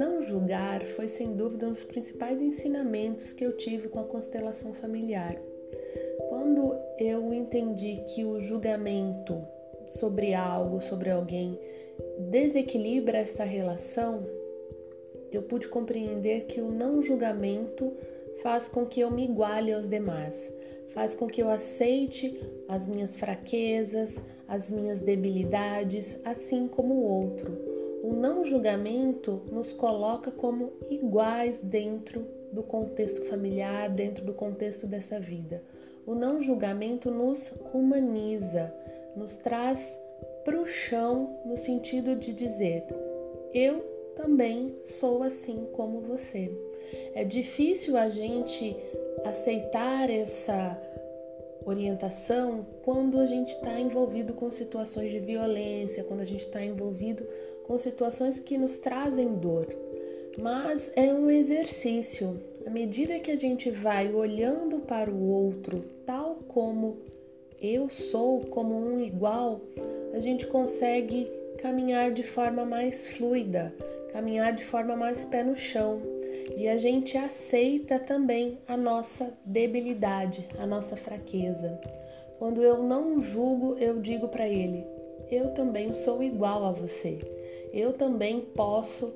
Não julgar foi sem dúvida um dos principais ensinamentos que eu tive com a constelação familiar. Quando eu entendi que o julgamento sobre algo, sobre alguém, desequilibra esta relação, eu pude compreender que o não julgamento faz com que eu me iguale aos demais, faz com que eu aceite as minhas fraquezas, as minhas debilidades, assim como o outro. O não julgamento nos coloca como iguais dentro do contexto familiar, dentro do contexto dessa vida. O não julgamento nos humaniza, nos traz para o chão no sentido de dizer: eu também sou assim como você. É difícil a gente aceitar essa orientação quando a gente está envolvido com situações de violência, quando a gente está envolvido com situações que nos trazem dor. Mas é um exercício. À medida que a gente vai olhando para o outro tal como eu sou, como um igual, a gente consegue caminhar de forma mais fluida, caminhar de forma mais pé no chão. E a gente aceita também a nossa debilidade, a nossa fraqueza. Quando eu não julgo, eu digo para ele: eu também sou igual a você. Eu também posso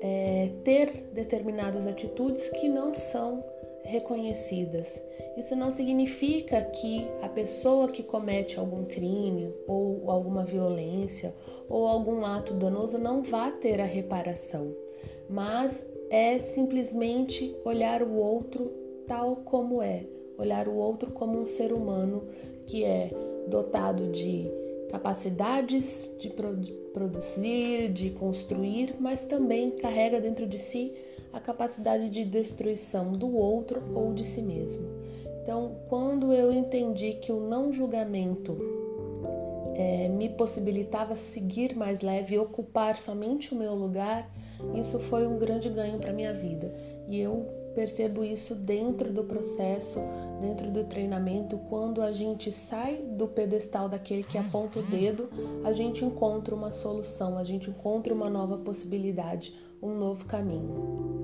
é, ter determinadas atitudes que não são reconhecidas. Isso não significa que a pessoa que comete algum crime ou alguma violência ou algum ato danoso não vá ter a reparação, mas é simplesmente olhar o outro tal como é, olhar o outro como um ser humano que é dotado de capacidades de produzir, de construir, mas também carrega dentro de si a capacidade de destruição do outro ou de si mesmo. Então, quando eu entendi que o não julgamento é, me possibilitava seguir mais leve e ocupar somente o meu lugar, isso foi um grande ganho para minha vida. E eu percebo isso dentro do processo, dentro do treinamento, quando a gente sai do pedestal daquele que aponta o dedo, a gente encontra uma solução, a gente encontra uma nova possibilidade, um novo caminho.